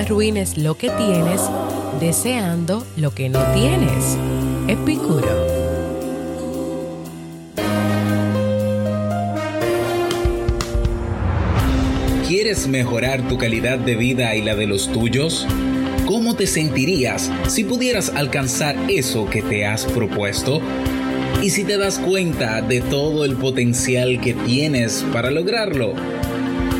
arruines lo que tienes deseando lo que no tienes. Epicuro. ¿Quieres mejorar tu calidad de vida y la de los tuyos? ¿Cómo te sentirías si pudieras alcanzar eso que te has propuesto? ¿Y si te das cuenta de todo el potencial que tienes para lograrlo?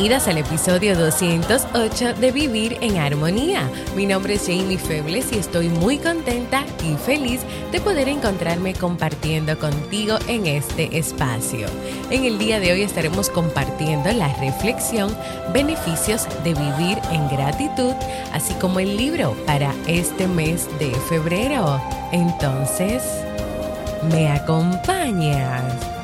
Bienvenidas al episodio 208 de Vivir en Armonía. Mi nombre es Jamie Febles y estoy muy contenta y feliz de poder encontrarme compartiendo contigo en este espacio. En el día de hoy estaremos compartiendo la reflexión Beneficios de vivir en gratitud, así como el libro para este mes de febrero. Entonces, ¿me acompañas?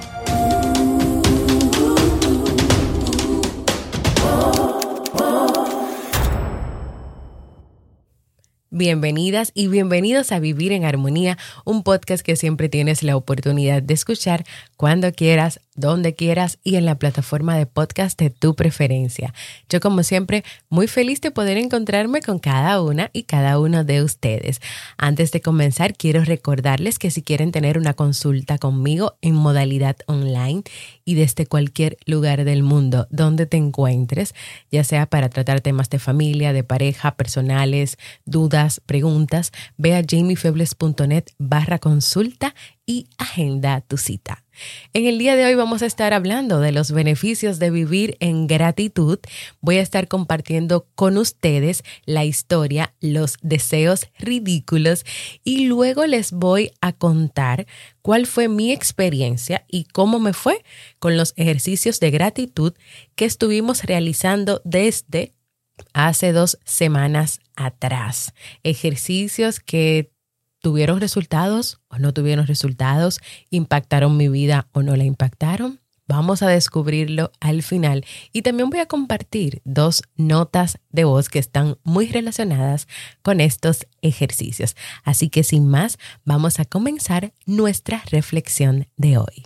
Bienvenidas y bienvenidos a Vivir en Armonía, un podcast que siempre tienes la oportunidad de escuchar cuando quieras, donde quieras y en la plataforma de podcast de tu preferencia. Yo como siempre muy feliz de poder encontrarme con cada una y cada uno de ustedes. Antes de comenzar quiero recordarles que si quieren tener una consulta conmigo en modalidad online y desde cualquier lugar del mundo donde te encuentres, ya sea para tratar temas de familia, de pareja, personales, dudas, preguntas, ve a jamiefebles.net barra consulta y agenda tu cita. En el día de hoy vamos a estar hablando de los beneficios de vivir en gratitud. Voy a estar compartiendo con ustedes la historia, los deseos ridículos y luego les voy a contar cuál fue mi experiencia y cómo me fue con los ejercicios de gratitud que estuvimos realizando desde hace dos semanas atrás. Ejercicios que tuvieron resultados o no tuvieron resultados, impactaron mi vida o no la impactaron. Vamos a descubrirlo al final y también voy a compartir dos notas de voz que están muy relacionadas con estos ejercicios. Así que sin más, vamos a comenzar nuestra reflexión de hoy.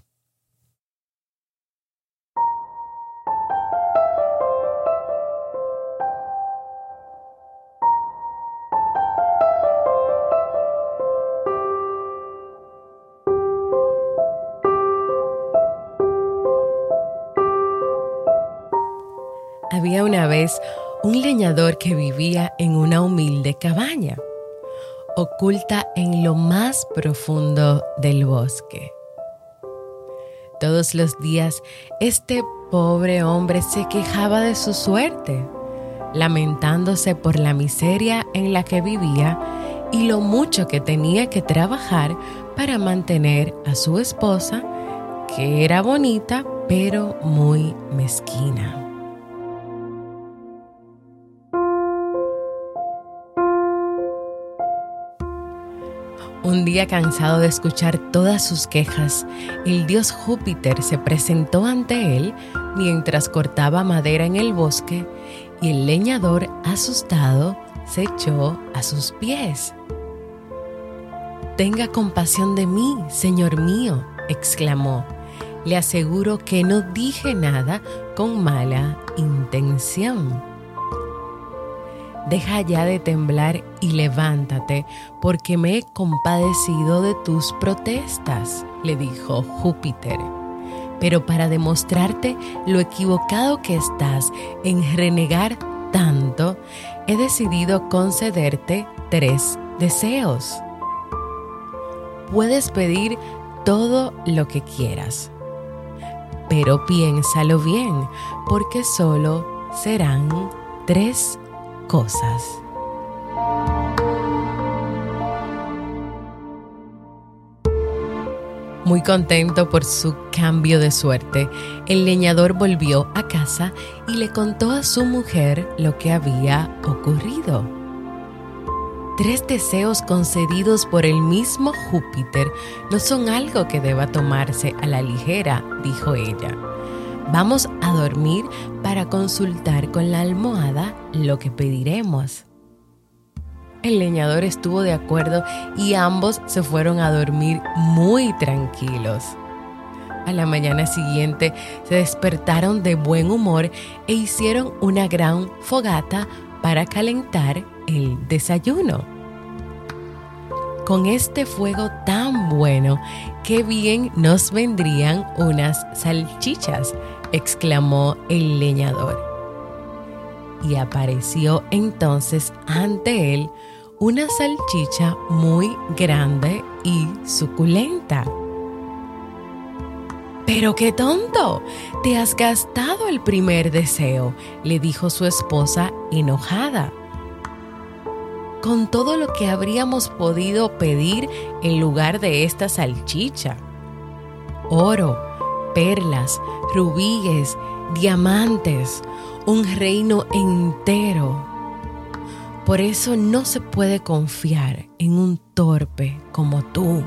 Un leñador que vivía en una humilde cabaña, oculta en lo más profundo del bosque. Todos los días este pobre hombre se quejaba de su suerte, lamentándose por la miseria en la que vivía y lo mucho que tenía que trabajar para mantener a su esposa, que era bonita pero muy mezquina. Un día cansado de escuchar todas sus quejas, el dios Júpiter se presentó ante él mientras cortaba madera en el bosque y el leñador, asustado, se echó a sus pies. Tenga compasión de mí, señor mío, exclamó. Le aseguro que no dije nada con mala intención. Deja ya de temblar y levántate, porque me he compadecido de tus protestas, le dijo Júpiter. Pero para demostrarte lo equivocado que estás en renegar tanto, he decidido concederte tres deseos. puedes pedir todo lo que quieras. Pero piénsalo bien, porque solo serán tres cosas. Muy contento por su cambio de suerte, el leñador volvió a casa y le contó a su mujer lo que había ocurrido. Tres deseos concedidos por el mismo Júpiter no son algo que deba tomarse a la ligera, dijo ella. Vamos a dormir para consultar con la almohada lo que pediremos. El leñador estuvo de acuerdo y ambos se fueron a dormir muy tranquilos. A la mañana siguiente se despertaron de buen humor e hicieron una gran fogata para calentar el desayuno. Con este fuego tan bueno, qué bien nos vendrían unas salchichas, exclamó el leñador y apareció entonces ante él una salchicha muy grande y suculenta. Pero qué tonto, te has gastado el primer deseo, le dijo su esposa enojada. Con todo lo que habríamos podido pedir en lugar de esta salchicha. Oro, perlas, rubíes, diamantes, un reino entero. Por eso no se puede confiar en un torpe como tú.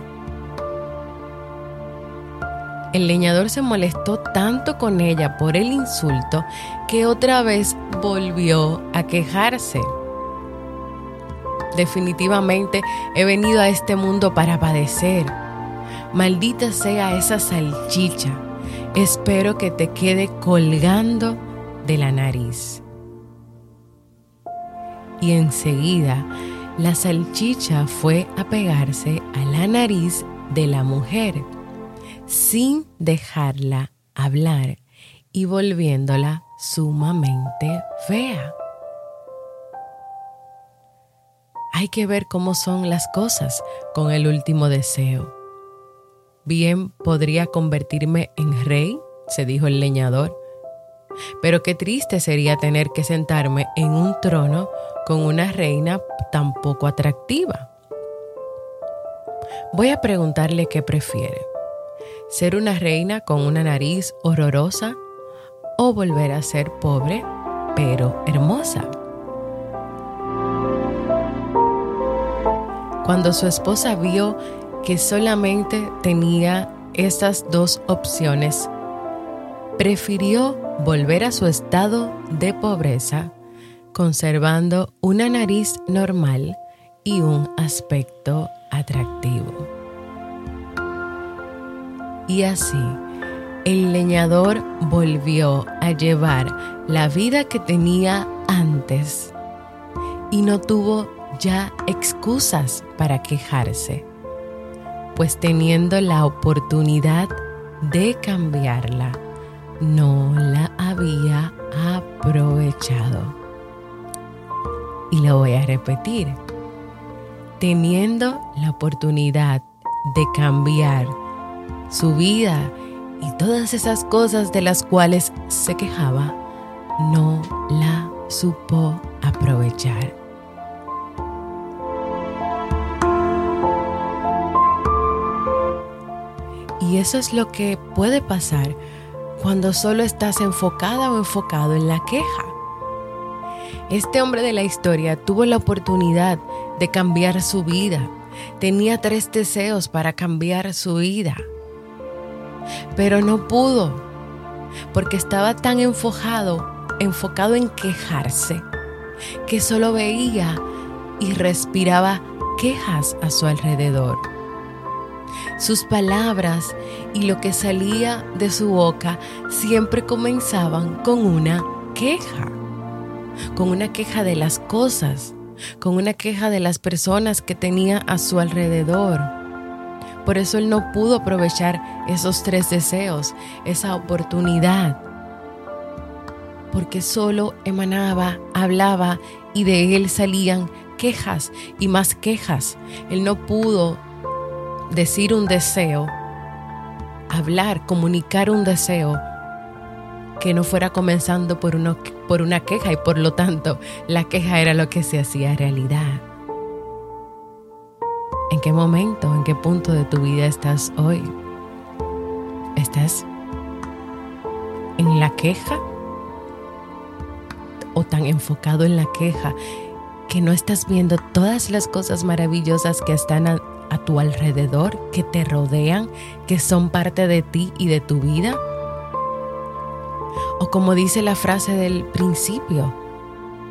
El leñador se molestó tanto con ella por el insulto que otra vez volvió a quejarse. Definitivamente he venido a este mundo para padecer. Maldita sea esa salchicha. Espero que te quede colgando de la nariz. Y enseguida la salchicha fue a pegarse a la nariz de la mujer, sin dejarla hablar y volviéndola sumamente fea. Hay que ver cómo son las cosas con el último deseo. Bien podría convertirme en rey, se dijo el leñador, pero qué triste sería tener que sentarme en un trono con una reina tan poco atractiva. Voy a preguntarle qué prefiere. ¿Ser una reina con una nariz horrorosa o volver a ser pobre pero hermosa? Cuando su esposa vio que solamente tenía esas dos opciones, prefirió volver a su estado de pobreza, conservando una nariz normal y un aspecto atractivo. Y así, el leñador volvió a llevar la vida que tenía antes y no tuvo ya excusas para quejarse, pues teniendo la oportunidad de cambiarla, no la había aprovechado. Y lo voy a repetir. Teniendo la oportunidad de cambiar su vida y todas esas cosas de las cuales se quejaba, no la supo aprovechar. Y eso es lo que puede pasar cuando solo estás enfocada o enfocado en la queja. Este hombre de la historia tuvo la oportunidad de cambiar su vida. Tenía tres deseos para cambiar su vida. Pero no pudo, porque estaba tan enfocado, enfocado en quejarse, que solo veía y respiraba quejas a su alrededor. Sus palabras y lo que salía de su boca siempre comenzaban con una queja, con una queja de las cosas, con una queja de las personas que tenía a su alrededor. Por eso él no pudo aprovechar esos tres deseos, esa oportunidad, porque solo emanaba, hablaba y de él salían quejas y más quejas. Él no pudo decir un deseo, hablar, comunicar un deseo que no fuera comenzando por, uno, por una queja y por lo tanto la queja era lo que se hacía realidad. ¿En qué momento, en qué punto de tu vida estás hoy? ¿Estás en la queja? ¿O tan enfocado en la queja que no estás viendo todas las cosas maravillosas que están a, tu alrededor, que te rodean, que son parte de ti y de tu vida? O como dice la frase del principio,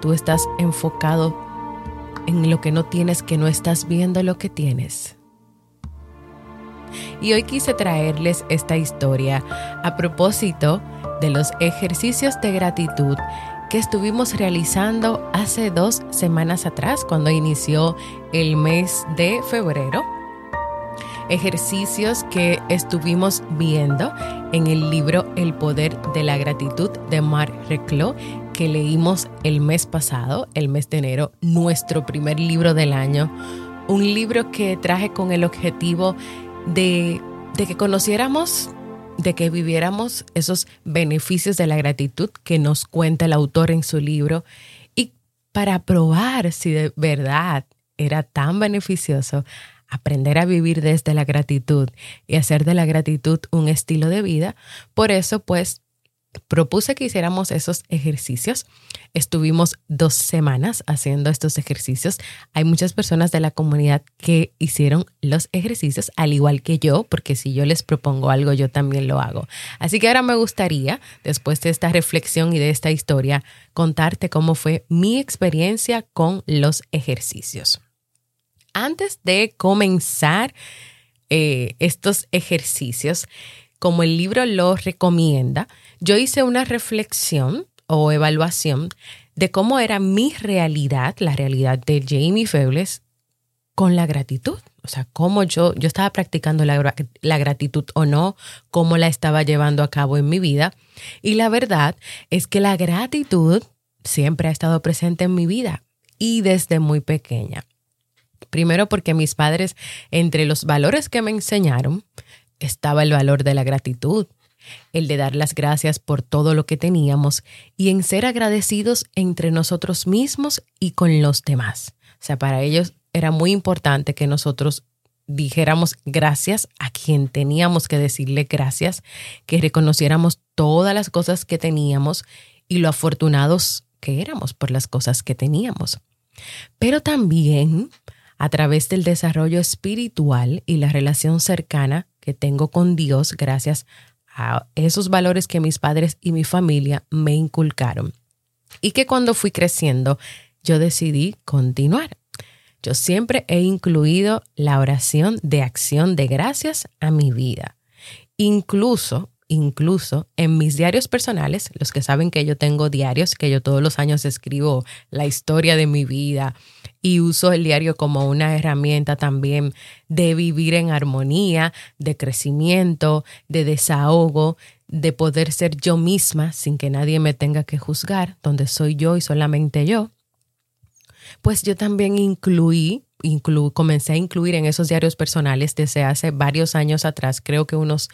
tú estás enfocado en lo que no tienes, que no estás viendo lo que tienes. Y hoy quise traerles esta historia a propósito de los ejercicios de gratitud que estuvimos realizando hace dos semanas atrás, cuando inició el mes de febrero. Ejercicios que estuvimos viendo en el libro El poder de la gratitud de Marc Reclos, que leímos el mes pasado, el mes de enero, nuestro primer libro del año. Un libro que traje con el objetivo de, de que conociéramos de que viviéramos esos beneficios de la gratitud que nos cuenta el autor en su libro y para probar si de verdad era tan beneficioso aprender a vivir desde la gratitud y hacer de la gratitud un estilo de vida. Por eso, pues, propuse que hiciéramos esos ejercicios. Estuvimos dos semanas haciendo estos ejercicios. Hay muchas personas de la comunidad que hicieron los ejercicios, al igual que yo, porque si yo les propongo algo, yo también lo hago. Así que ahora me gustaría, después de esta reflexión y de esta historia, contarte cómo fue mi experiencia con los ejercicios. Antes de comenzar eh, estos ejercicios, como el libro lo recomienda, yo hice una reflexión o evaluación de cómo era mi realidad, la realidad de Jamie Febles, con la gratitud. O sea, cómo yo, yo estaba practicando la, la, gratitud o no, cómo la estaba llevando a cabo en mi vida. Y la verdad es que la gratitud siempre ha estado presente en mi vida y desde muy pequeña. Primero porque mis padres, entre los valores que me enseñaron, estaba el valor de la gratitud, el de dar las gracias por todo lo que teníamos y en ser agradecidos entre nosotros mismos y con los demás. O sea, para ellos era muy importante que nosotros dijéramos gracias a quien teníamos que decirle gracias, que reconociéramos todas las cosas que teníamos y lo afortunados que éramos por las cosas que teníamos. Pero también a través del desarrollo espiritual y la relación cercana que tengo con Dios gracias a esos valores que mis padres y mi familia me inculcaron. Y que cuando fui creciendo, yo decidí continuar. Yo siempre he incluido la oración de acción de gracias a mi vida. Incluso incluso en mis diarios personales, los que saben que yo tengo diarios, que yo todos los años escribo la historia de mi vida y uso el diario como una herramienta también de vivir en armonía, de crecimiento, de desahogo, de poder ser yo misma sin que nadie me tenga que juzgar, donde soy yo y solamente yo. Pues yo también incluí comencé a incluir en esos diarios personales desde hace varios años atrás, creo que unos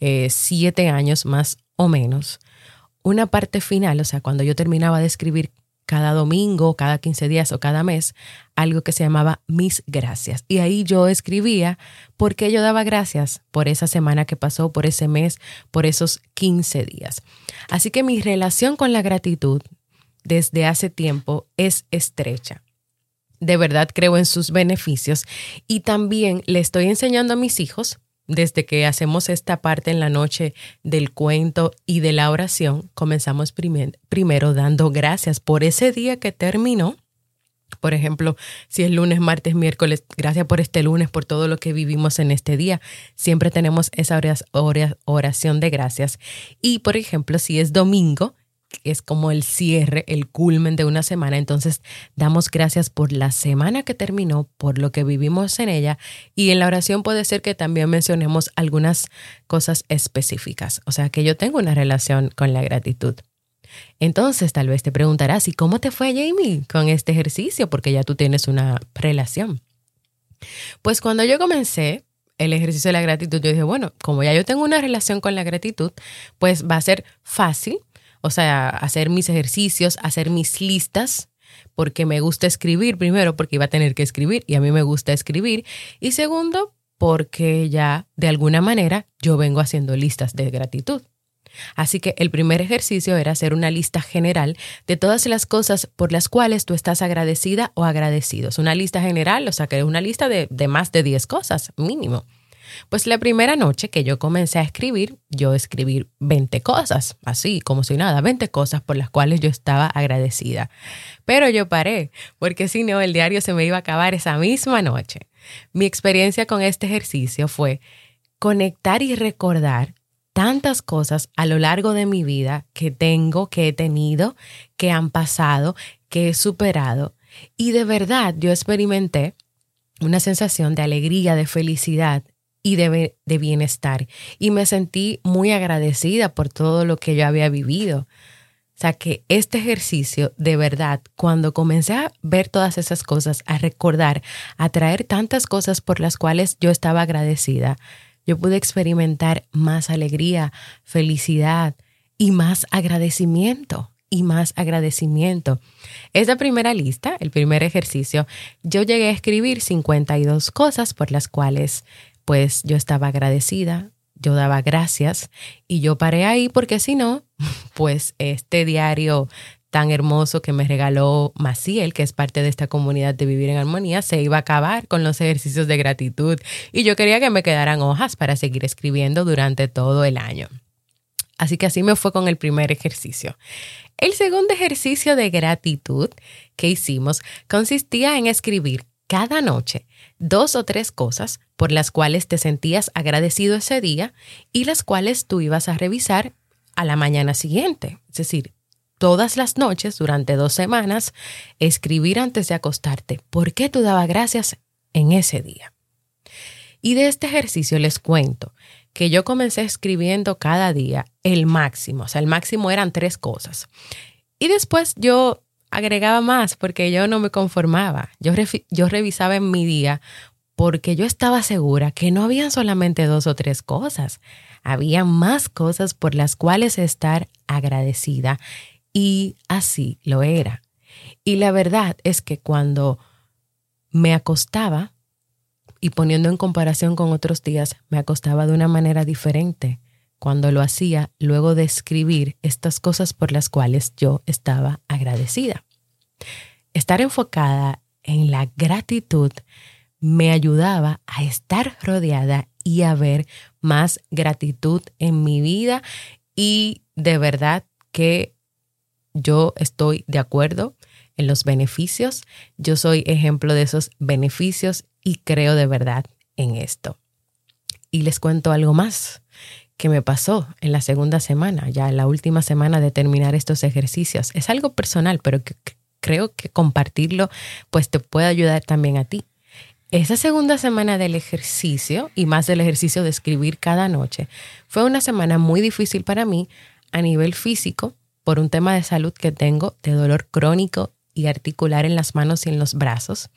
eh, siete años más o menos, una parte final, o sea, cuando yo terminaba de escribir cada domingo, cada 15 días o cada mes, algo que se llamaba mis gracias. Y ahí yo escribía por qué yo daba gracias por esa semana que pasó, por ese mes, por esos 15 días. Así que mi relación con la gratitud desde hace tiempo es estrecha. De verdad creo en sus beneficios y también le estoy enseñando a mis hijos desde que hacemos esta parte en la noche del cuento y de la oración, comenzamos primero dando gracias por ese día que terminó. Por ejemplo, si es lunes, martes, miércoles, gracias por este lunes, por todo lo que vivimos en este día. Siempre tenemos esa oración de gracias. Y, por ejemplo, si es domingo, es como el cierre, el culmen de una semana. Entonces, damos gracias por la semana que terminó, por lo que vivimos en ella. Y en la oración puede ser que también mencionemos algunas cosas específicas. O sea, que yo tengo una relación con la gratitud. Entonces, tal vez te preguntarás, ¿y cómo te fue, Jamie, con este ejercicio? Porque ya tú tienes una relación. Pues cuando yo comencé, el ejercicio de la gratitud, yo dije, bueno, como ya yo tengo una relación con la gratitud, pues va a ser fácil, o sea, hacer mis ejercicios, hacer mis listas, porque me gusta escribir, primero porque iba a tener que escribir y a mí me gusta escribir, y segundo, porque ya de alguna manera yo vengo haciendo listas de gratitud. Así que el primer ejercicio era hacer una lista general de todas las cosas por las cuales tú estás agradecida o agradecido. Es una lista general, o sea que es una lista de, de más de 10 cosas, mínimo. Pues la primera noche que yo comencé a escribir, yo escribí 20 cosas, así como si nada, 20 cosas por las cuales yo estaba agradecida. Pero yo paré, porque si no, el diario se me iba a acabar esa misma noche. Mi experiencia con este ejercicio fue conectar y recordar tantas cosas a lo largo de mi vida que tengo, que he tenido, que han pasado, que he superado. Y de verdad yo experimenté una sensación de alegría, de felicidad y de, de, bienestar. Y me sentí muy agradecida por todo lo que yo había vivido. O sea que este ejercicio, de verdad, cuando comencé a ver todas esas cosas, a recordar, a traer tantas cosas por las cuales yo estaba agradecida, yo pude experimentar más alegría, felicidad y más agradecimiento y más agradecimiento. Esa primera lista, el primer ejercicio, yo llegué a escribir 52 cosas por las cuales pues yo estaba agradecida, yo daba gracias y yo paré ahí porque si no, pues este diario tan hermoso que me regaló Maciel, que es parte de esta comunidad de Vivir en Armonía, se iba a acabar con los ejercicios de gratitud y yo quería que me quedaran hojas para seguir escribiendo durante todo el año. Así que así me fue con el primer ejercicio. El segundo ejercicio de gratitud que hicimos consistía en escribir cada noche dos o tres cosas por las cuales te sentías agradecido ese día y las cuales tú ibas a revisar a la mañana siguiente. Es decir, todas las noches durante dos semanas, escribir antes de acostarte por qué tú dabas gracias en ese día. Y de este ejercicio les cuento que yo comencé escribiendo cada día el máximo, o sea, el máximo eran tres cosas. Y después yo agregaba más porque yo no me conformaba. Yo, yo revisaba en mi día porque yo estaba segura que no habían solamente dos o tres cosas, había más cosas por las cuales estar agradecida y así lo era. Y la verdad es que cuando me acostaba, y poniendo en comparación con otros días, me acostaba de una manera diferente cuando lo hacía luego de escribir estas cosas por las cuales yo estaba agradecida. Estar enfocada en la gratitud me ayudaba a estar rodeada y a ver más gratitud en mi vida y de verdad que yo estoy de acuerdo en los beneficios, yo soy ejemplo de esos beneficios y creo de verdad en esto. Y les cuento algo más que me pasó en la segunda semana, ya en la última semana de terminar estos ejercicios. Es algo personal, pero creo que compartirlo pues te puede ayudar también a ti. Esa segunda semana del ejercicio y más del ejercicio de escribir cada noche fue una semana muy difícil para mí a nivel físico por un tema de salud que tengo, de dolor crónico y articular en las manos y en los brazos,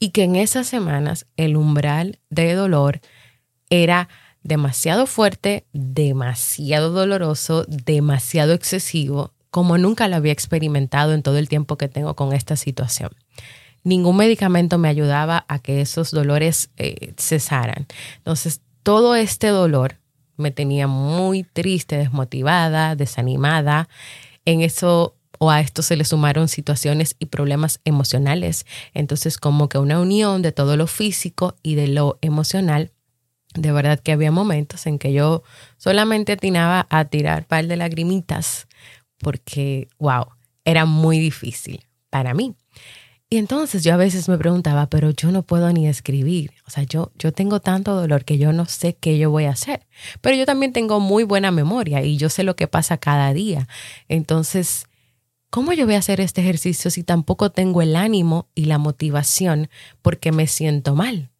y que en esas semanas el umbral de dolor era demasiado fuerte, demasiado doloroso, demasiado excesivo, como nunca lo había experimentado en todo el tiempo que tengo con esta situación. Ningún medicamento me ayudaba a que esos dolores eh, cesaran. Entonces, todo este dolor me tenía muy triste, desmotivada, desanimada. En eso o a esto se le sumaron situaciones y problemas emocionales. Entonces, como que una unión de todo lo físico y de lo emocional. De verdad que había momentos en que yo solamente atinaba a tirar par de lagrimitas porque, wow, era muy difícil para mí. Y entonces yo a veces me preguntaba, pero yo no puedo ni escribir. O sea, yo, yo tengo tanto dolor que yo no sé qué yo voy a hacer. Pero yo también tengo muy buena memoria y yo sé lo que pasa cada día. Entonces, ¿cómo yo voy a hacer este ejercicio si tampoco tengo el ánimo y la motivación porque me siento mal?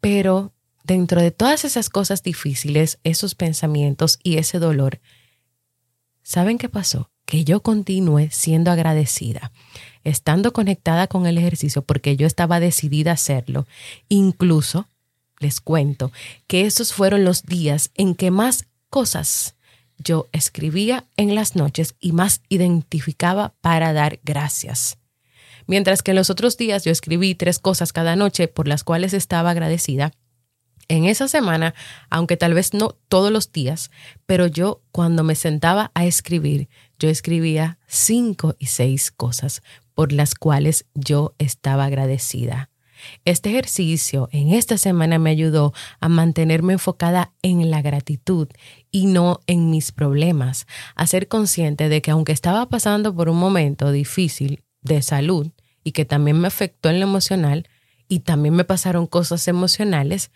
Pero dentro de todas esas cosas difíciles, esos pensamientos y ese dolor, ¿saben qué pasó? Que yo continúe siendo agradecida estando conectada con el ejercicio porque yo estaba decidida a hacerlo, incluso les cuento que esos fueron los días en que más cosas yo escribía en las noches y más identificaba para dar gracias. Mientras que en los otros días yo escribí tres cosas cada noche por las cuales estaba agradecida, en esa semana, aunque tal vez no todos los días, pero yo cuando me sentaba a escribir, yo escribía cinco y seis cosas por las cuales yo estaba agradecida. Este ejercicio en esta semana me ayudó a mantenerme enfocada en la gratitud y no en mis problemas, a ser consciente de que aunque estaba pasando por un momento difícil de salud y que también me afectó en lo emocional y también me pasaron cosas emocionales,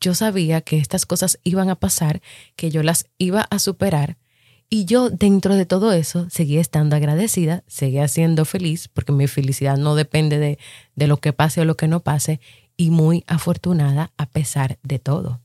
yo sabía que estas cosas iban a pasar, que yo las iba a superar y yo dentro de todo eso seguía estando agradecida, seguía siendo feliz, porque mi felicidad no depende de, de lo que pase o lo que no pase, y muy afortunada a pesar de todo.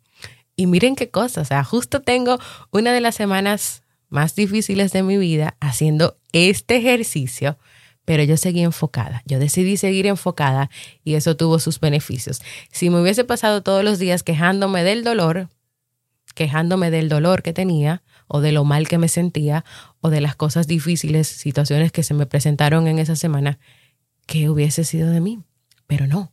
Y miren qué cosa, o sea, justo tengo una de las semanas más difíciles de mi vida haciendo este ejercicio, pero yo seguí enfocada. Yo decidí seguir enfocada y eso tuvo sus beneficios. Si me hubiese pasado todos los días quejándome del dolor, quejándome del dolor que tenía o de lo mal que me sentía o de las cosas difíciles, situaciones que se me presentaron en esa semana, ¿qué hubiese sido de mí? Pero no.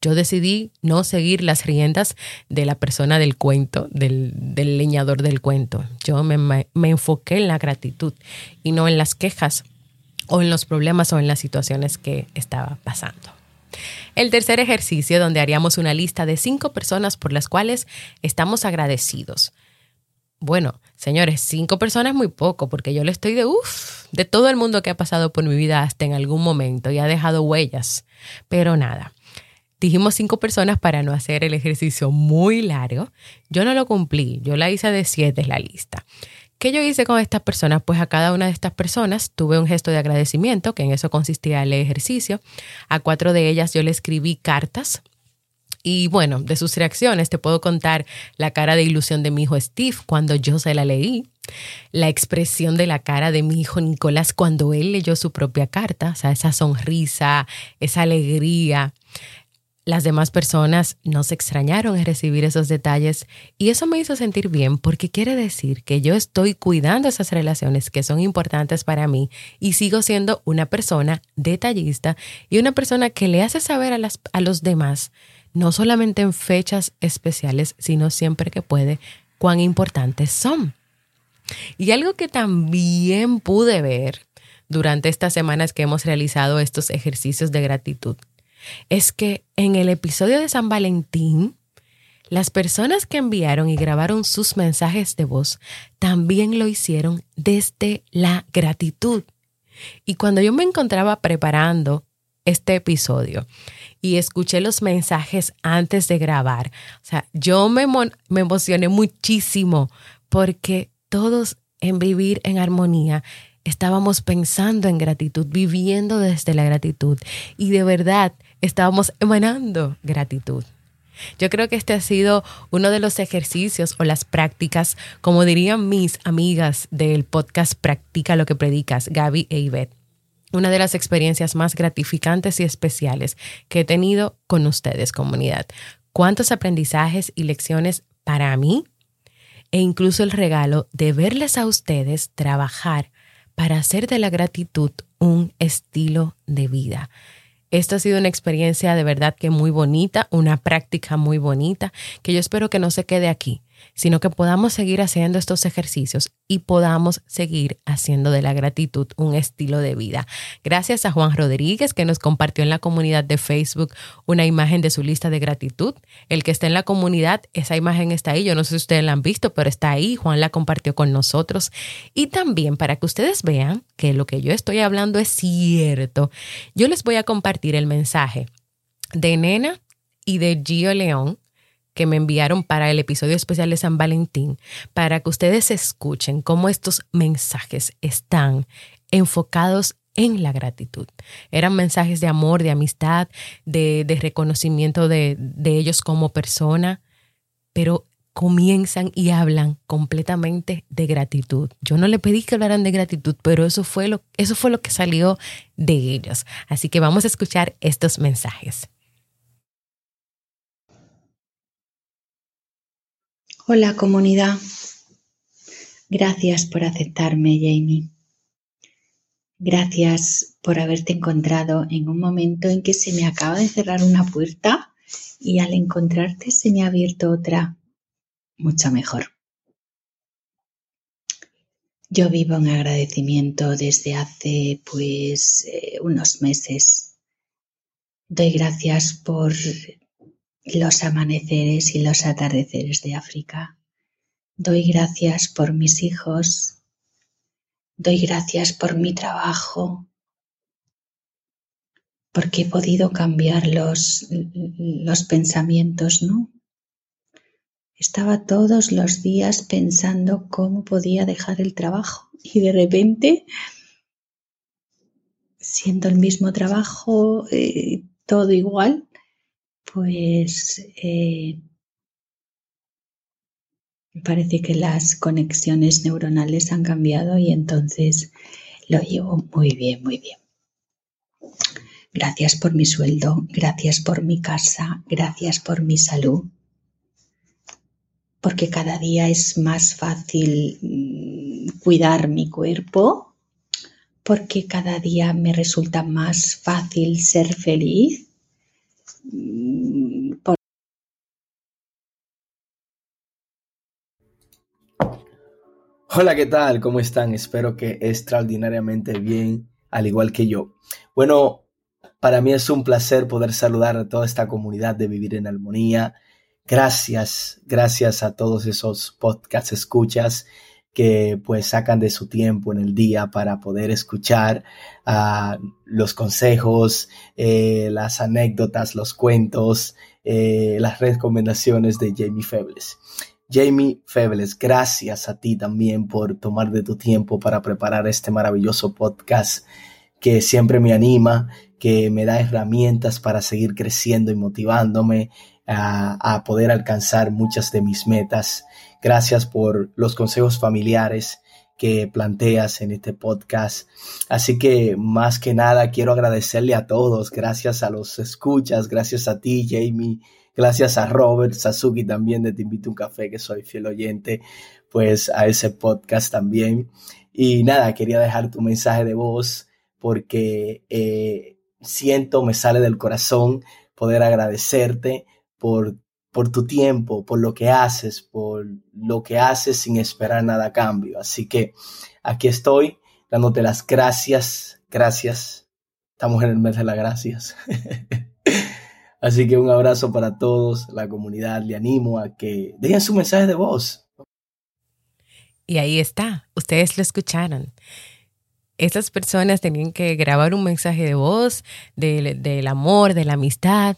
Yo decidí no seguir las riendas de la persona del cuento, del, leñador del cuento. Yo me, me enfoqué en la gratitud y no en las quejas o en los problemas o en las situaciones que estaba pasando. El tercer ejercicio, donde haríamos una lista de cinco personas por las cuales estamos agradecidos. Bueno, señores, cinco personas es muy poco, porque yo le estoy de uff, de todo el mundo que ha pasado por mi vida hasta en algún momento y ha dejado huellas. Pero nada, dijimos cinco personas para no hacer el ejercicio muy largo. Yo no lo cumplí, yo la hice de siete la lista. ¿Qué yo hice con estas personas? Pues a cada una de estas personas tuve un gesto de agradecimiento, que en eso consistía el ejercicio. A cuatro de ellas yo le escribí cartas. Y bueno, de sus reacciones te puedo contar la cara de ilusión de mi hijo Steve cuando yo se la leí, la expresión de la cara de mi hijo Nicolás cuando él leyó su propia carta, o sea, esa sonrisa, esa alegría, las demás personas no se extrañaron en recibir esos detalles y eso me hizo sentir bien porque quiere decir que yo estoy cuidando esas relaciones que son importantes para mí y sigo siendo una persona detallista y una persona que le hace saber a, las, a los demás, no solamente en fechas especiales, sino siempre que puede, cuán importantes son. Y algo que también pude ver durante estas semanas que hemos realizado estos ejercicios de gratitud es que en el episodio de San Valentín, las personas que enviaron y grabaron sus mensajes de voz también lo hicieron desde la gratitud. Y cuando yo me encontraba preparando este episodio y escuché los mensajes antes de grabar, o sea, yo me, me emocioné muchísimo porque todos en vivir en armonía estábamos pensando en gratitud, viviendo desde la gratitud. Y de verdad estábamos emanando gratitud. Yo creo que este ha sido uno de los ejercicios o las prácticas, como dirían mis amigas del podcast Practica lo que predicas, Gaby e Ivette. Una de las experiencias más gratificantes y especiales que he tenido con ustedes, comunidad. Cuántos aprendizajes y lecciones para mí e incluso el regalo de verles a ustedes trabajar para hacer de la gratitud un estilo de vida. Esto ha sido una experiencia de verdad que muy bonita, una práctica muy bonita, que yo espero que no se quede aquí, sino que podamos seguir haciendo estos ejercicios y podamos seguir haciendo de la gratitud un estilo de vida. Gracias a Juan Rodríguez que nos compartió en la comunidad de Facebook una imagen de su lista de gratitud. El que está en la comunidad, esa imagen está ahí. Yo no sé si ustedes la han visto, pero está ahí. Juan la compartió con nosotros. Y también para que ustedes vean que lo que yo estoy hablando es cierto, yo les voy a compartir el mensaje de Nena y de Gio León que me enviaron para el episodio especial de San Valentín, para que ustedes escuchen cómo estos mensajes están enfocados en la gratitud. Eran mensajes de amor, de amistad, de, reconocimiento de, de ellos como persona, pero comienzan y hablan completamente de gratitud. Yo no le pedí que hablaran de gratitud, pero eso fue lo, eso fue lo que salió de ellos. Así que vamos a escuchar estos mensajes. Hola comunidad. Gracias por aceptarme, Jamie. Gracias por haberte encontrado en un momento en que se me acaba de cerrar una puerta y al encontrarte se me ha abierto otra mucho mejor. Yo vivo en agradecimiento desde hace pues eh, unos meses. Doy gracias por los amaneceres y los atardeceres de África. Doy gracias por mis hijos. Doy gracias por mi trabajo, porque he podido cambiar los, los pensamientos, ¿no? Estaba todos los días pensando cómo podía dejar el trabajo y de repente, siendo el mismo trabajo, eh, todo igual, pues eh, parece que las conexiones neuronales han cambiado y entonces lo llevo muy bien, muy bien. Gracias por mi sueldo, gracias por mi casa, gracias por mi salud, porque cada día es más fácil mm, cuidar mi cuerpo, porque cada día me resulta más fácil ser feliz Hola, ¿qué tal? ¿Cómo están? Espero que extraordinariamente bien, al igual que yo. Bueno, para mí es un placer poder saludar a toda esta comunidad de Vivir en Armonía. Gracias, gracias a todos esos podcasts escuchas que pues sacan de su tiempo en el día para poder escuchar uh, los consejos, eh, las anécdotas, los cuentos, eh, las recomendaciones de Jamie Febles. Jamie Febles, gracias a ti también por tomar de tu tiempo para preparar este maravilloso podcast que siempre me anima, que me da herramientas para seguir creciendo y motivándome a, a poder alcanzar muchas de mis metas. Gracias por los consejos familiares que planteas en este podcast. Así que más que nada quiero agradecerle a todos, gracias a los escuchas, gracias a ti Jamie, gracias a Robert Sasuki también de Te invito un café, que soy fiel oyente, pues a ese podcast también. Y nada, quería dejar tu mensaje de voz porque eh, siento, me sale del corazón poder agradecerte por por tu tiempo, por lo que haces, por lo que haces sin esperar nada a cambio. Así que aquí estoy dándote las gracias, gracias. Estamos en el mes de las gracias. Así que un abrazo para todos, la comunidad. Le animo a que dejen su mensaje de voz. Y ahí está, ustedes lo escucharon. Estas personas tenían que grabar un mensaje de voz del amor, de la amistad,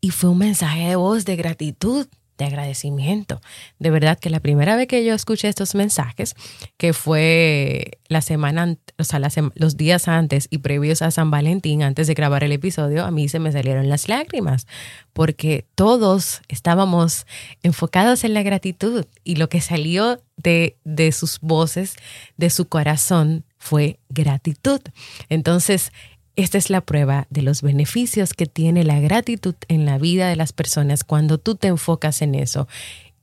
y fue un mensaje de voz de gratitud, de agradecimiento. De verdad que la primera vez que yo escuché estos mensajes, que fue la semana, o sea, los días antes y previos a San Valentín, antes de grabar el episodio, a mí se me salieron las lágrimas, porque todos estábamos enfocados en la gratitud y lo que salió de, de sus voces, de su corazón, fue gratitud. Entonces, esta es la prueba de los beneficios que tiene la gratitud en la vida de las personas cuando tú te enfocas en eso.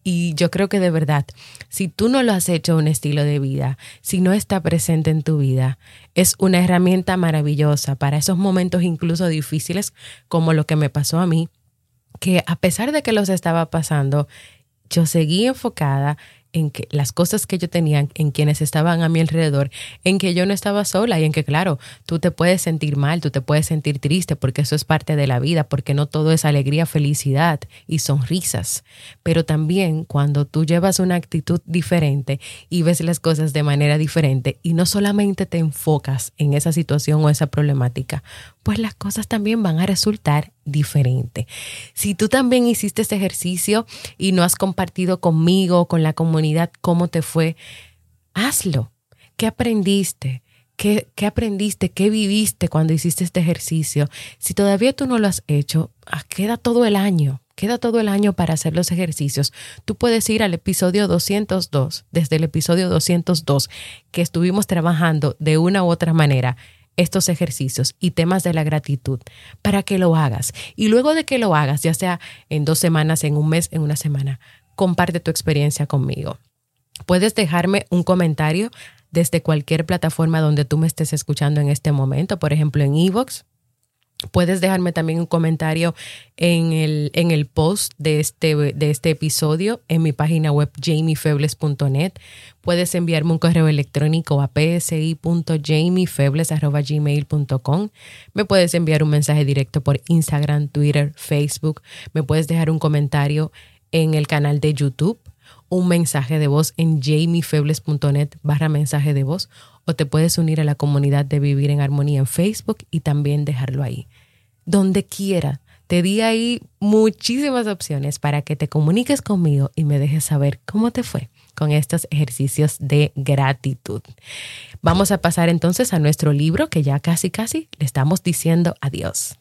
Y yo creo que de verdad, si tú no lo has hecho un estilo de vida, si no está presente en tu vida, es una herramienta maravillosa para esos momentos incluso difíciles como lo que me pasó a mí, que a pesar de que los estaba pasando, yo seguí enfocada en que las cosas que yo tenía, en quienes estaban a mi alrededor, en que yo no estaba sola y en que, claro, tú te puedes sentir mal, tú te puedes sentir triste, porque eso es parte de la vida, porque no todo es alegría, felicidad y sonrisas. Pero también cuando tú llevas una actitud diferente y ves las cosas de manera diferente y no solamente te enfocas en esa situación o esa problemática, pues las cosas también van a resultar diferente. Si tú también hiciste este ejercicio y no has compartido conmigo, con la comunidad, cómo te fue, hazlo. ¿Qué aprendiste? ¿Qué, ¿Qué, aprendiste? ¿Qué viviste cuando hiciste este ejercicio? Si todavía tú no lo has hecho, ah, queda todo el año. Queda todo el año para hacer los ejercicios. Tú puedes ir al episodio 202, desde el episodio 202, que estuvimos trabajando de una u otra manera estos ejercicios y temas de la gratitud para que lo hagas. Y luego de que lo hagas, ya sea en dos semanas, en un mes, en una semana, comparte tu experiencia conmigo. Puedes dejarme un comentario desde cualquier plataforma donde tú me estés escuchando en este momento, por ejemplo en Evox. Puedes dejarme también un comentario en el, en el post de este, de este episodio en mi página web jamiefebles.net. Puedes enviarme un correo electrónico a psi.jamiefebles.gmail.com. Me puedes enviar un mensaje directo por Instagram, Twitter, Facebook. Me puedes dejar un comentario en el canal de YouTube un mensaje de voz en jamiefebles.net barra mensaje de voz o te puedes unir a la comunidad de Vivir en Armonía en Facebook y también dejarlo ahí. Donde quiera, te di ahí muchísimas opciones para que te comuniques conmigo y me dejes saber cómo te fue con estos ejercicios de gratitud. Vamos a pasar entonces a nuestro libro que ya casi casi le estamos diciendo adiós.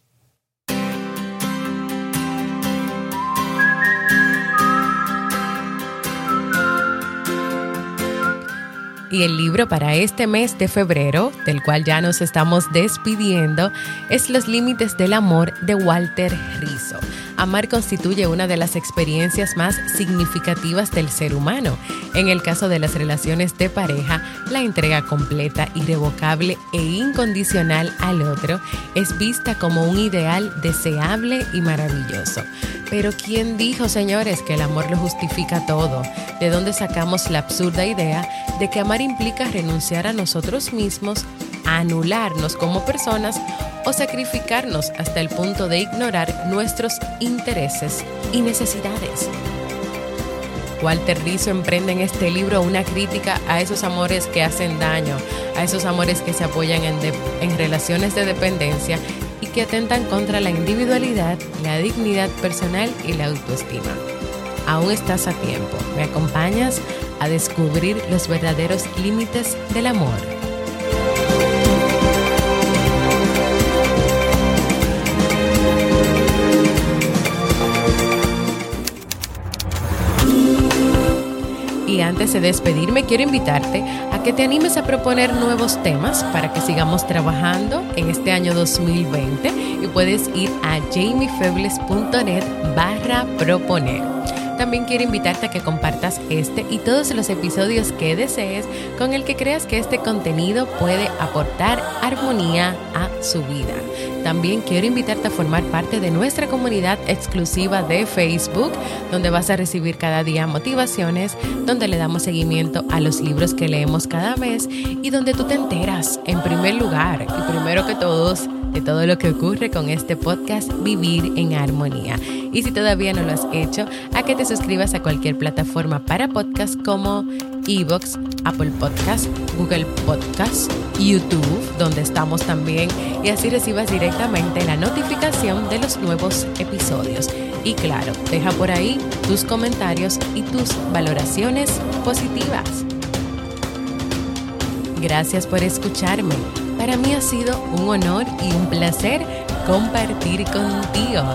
Y el libro para este mes de febrero, del cual ya nos estamos despidiendo, es Los Límites del Amor de Walter Rizzo. Amar constituye una de las experiencias más significativas del ser humano. En el caso de las relaciones de pareja, la entrega completa, irrevocable e incondicional al otro es vista como un ideal deseable y maravilloso. Pero ¿quién dijo, señores, que el amor lo justifica todo? ¿De dónde sacamos la absurda idea de que amar implica renunciar a nosotros mismos, anularnos como personas o sacrificarnos hasta el punto de ignorar nuestros intereses y necesidades. Walter Rizzo emprende en este libro una crítica a esos amores que hacen daño, a esos amores que se apoyan en, en relaciones de dependencia y que atentan contra la individualidad, la dignidad personal y la autoestima. Aún estás a tiempo. ¿Me acompañas a descubrir los verdaderos límites del amor? Y antes de despedirme, quiero invitarte a que te animes a proponer nuevos temas para que sigamos trabajando en este año 2020 y puedes ir a jamiefebles.net barra proponer. También quiero invitarte a que compartas este y todos los episodios que desees con el que creas que este contenido puede aportar armonía a su vida. También quiero invitarte a formar parte de nuestra comunidad exclusiva de Facebook, donde vas a recibir cada día motivaciones, donde le damos seguimiento a los libros que leemos cada mes y donde tú te enteras en primer lugar y primero que todos de todo lo que ocurre con este podcast Vivir en Armonía. Y si todavía no lo has hecho, a que te suscribas a cualquier plataforma para podcast como Evox, Apple Podcast, Google Podcast, YouTube, donde estamos también, y así recibas directamente la notificación de los nuevos episodios. Y claro, deja por ahí tus comentarios y tus valoraciones positivas. Gracias por escucharme. Para mí ha sido un honor y un placer compartir contigo